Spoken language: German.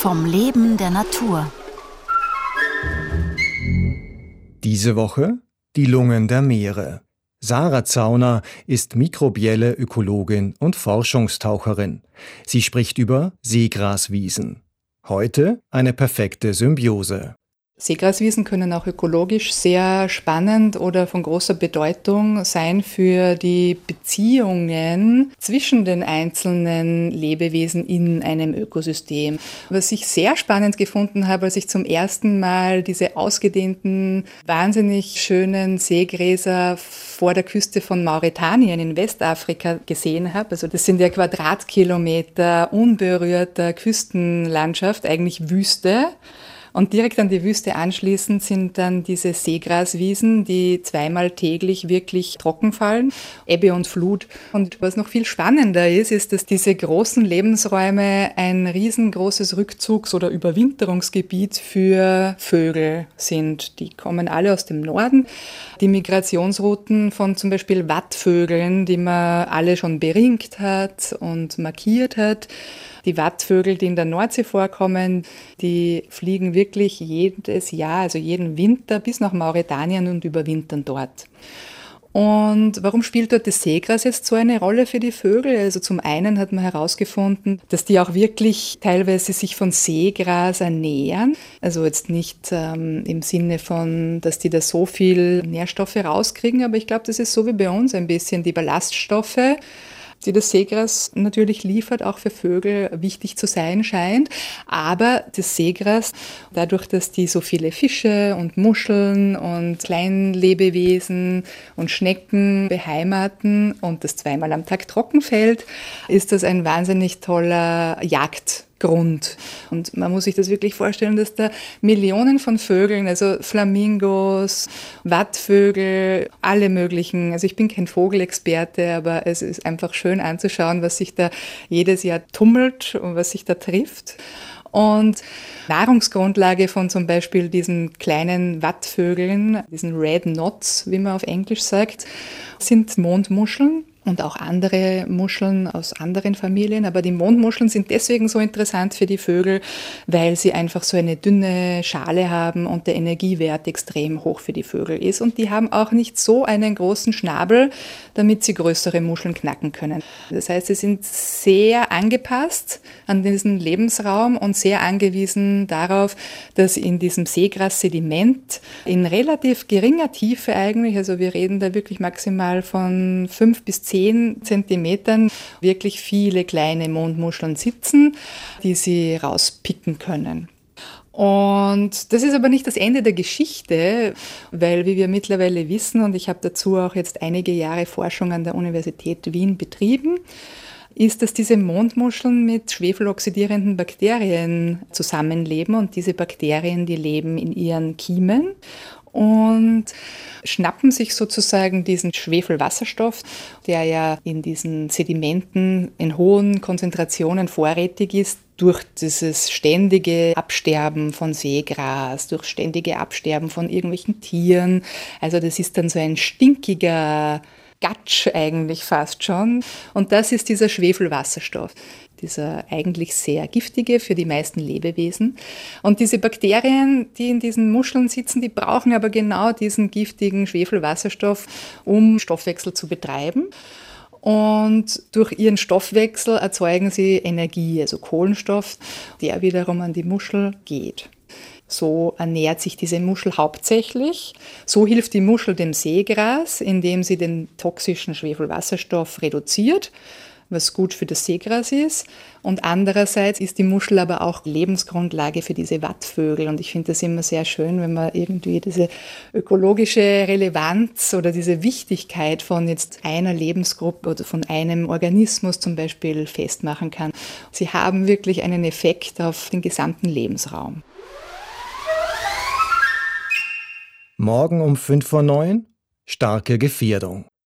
Vom Leben der Natur. Diese Woche die Lungen der Meere. Sarah Zauner ist mikrobielle Ökologin und Forschungstaucherin. Sie spricht über Seegraswiesen. Heute eine perfekte Symbiose. Seegraswiesen können auch ökologisch sehr spannend oder von großer Bedeutung sein für die Beziehungen zwischen den einzelnen Lebewesen in einem Ökosystem. Was ich sehr spannend gefunden habe, als ich zum ersten Mal diese ausgedehnten, wahnsinnig schönen Seegräser vor der Küste von Mauretanien in Westafrika gesehen habe. Also das sind ja Quadratkilometer unberührter Küstenlandschaft, eigentlich Wüste. Und direkt an die Wüste anschließend sind dann diese Seegraswiesen, die zweimal täglich wirklich trocken fallen, Ebbe und Flut. Und was noch viel spannender ist, ist, dass diese großen Lebensräume ein riesengroßes Rückzugs- oder Überwinterungsgebiet für Vögel sind. Die kommen alle aus dem Norden. Die Migrationsrouten von zum Beispiel Wattvögeln, die man alle schon beringt hat und markiert hat, die Wattvögel, die in der Nordsee vorkommen, die fliegen wirklich jedes Jahr, also jeden Winter bis nach Mauretanien und überwintern dort. Und warum spielt dort das Seegras jetzt so eine Rolle für die Vögel? Also zum einen hat man herausgefunden, dass die auch wirklich teilweise sich von Seegras ernähren. Also jetzt nicht ähm, im Sinne von, dass die da so viel Nährstoffe rauskriegen, aber ich glaube, das ist so wie bei uns ein bisschen die Ballaststoffe die das Seegras natürlich liefert, auch für Vögel wichtig zu sein scheint. Aber das Seegras, dadurch, dass die so viele Fische und Muscheln und Kleinlebewesen und Schnecken beheimaten und das zweimal am Tag trocken fällt, ist das ein wahnsinnig toller Jagd Grund. Und man muss sich das wirklich vorstellen, dass da Millionen von Vögeln, also Flamingos, Wattvögel, alle möglichen, also ich bin kein Vogelexperte, aber es ist einfach schön anzuschauen, was sich da jedes Jahr tummelt und was sich da trifft. Und Nahrungsgrundlage von zum Beispiel diesen kleinen Wattvögeln, diesen Red Knots, wie man auf Englisch sagt, sind Mondmuscheln und auch andere Muscheln aus anderen Familien. Aber die Mondmuscheln sind deswegen so interessant für die Vögel, weil sie einfach so eine dünne Schale haben und der Energiewert extrem hoch für die Vögel ist. Und die haben auch nicht so einen großen Schnabel, damit sie größere Muscheln knacken können. Das heißt, sie sind sehr angepasst an diesen Lebensraum und sehr angewiesen darauf, dass in diesem Seegras-Sediment in relativ geringer Tiefe eigentlich, also wir reden da wirklich maximal von fünf bis zehn zehn Zentimetern wirklich viele kleine Mondmuscheln sitzen, die sie rauspicken können. Und das ist aber nicht das Ende der Geschichte, weil wie wir mittlerweile wissen, und ich habe dazu auch jetzt einige Jahre Forschung an der Universität Wien betrieben, ist, dass diese Mondmuscheln mit schwefeloxidierenden Bakterien zusammenleben und diese Bakterien, die leben in ihren Kiemen und schnappen sich sozusagen diesen Schwefelwasserstoff, der ja in diesen Sedimenten in hohen Konzentrationen vorrätig ist, durch dieses ständige Absterben von Seegras, durch ständige Absterben von irgendwelchen Tieren. Also das ist dann so ein stinkiger Gatsch eigentlich fast schon. Und das ist dieser Schwefelwasserstoff dieser eigentlich sehr giftige für die meisten Lebewesen. Und diese Bakterien, die in diesen Muscheln sitzen, die brauchen aber genau diesen giftigen Schwefelwasserstoff, um Stoffwechsel zu betreiben. Und durch ihren Stoffwechsel erzeugen sie Energie, also Kohlenstoff, der wiederum an die Muschel geht. So ernährt sich diese Muschel hauptsächlich. So hilft die Muschel dem Seegras, indem sie den toxischen Schwefelwasserstoff reduziert was gut für das Seegras ist. Und andererseits ist die Muschel aber auch Lebensgrundlage für diese Wattvögel. Und ich finde das immer sehr schön, wenn man irgendwie diese ökologische Relevanz oder diese Wichtigkeit von jetzt einer Lebensgruppe oder von einem Organismus zum Beispiel festmachen kann. Sie haben wirklich einen Effekt auf den gesamten Lebensraum. Morgen um 5 vor 9 starke Gefährdung.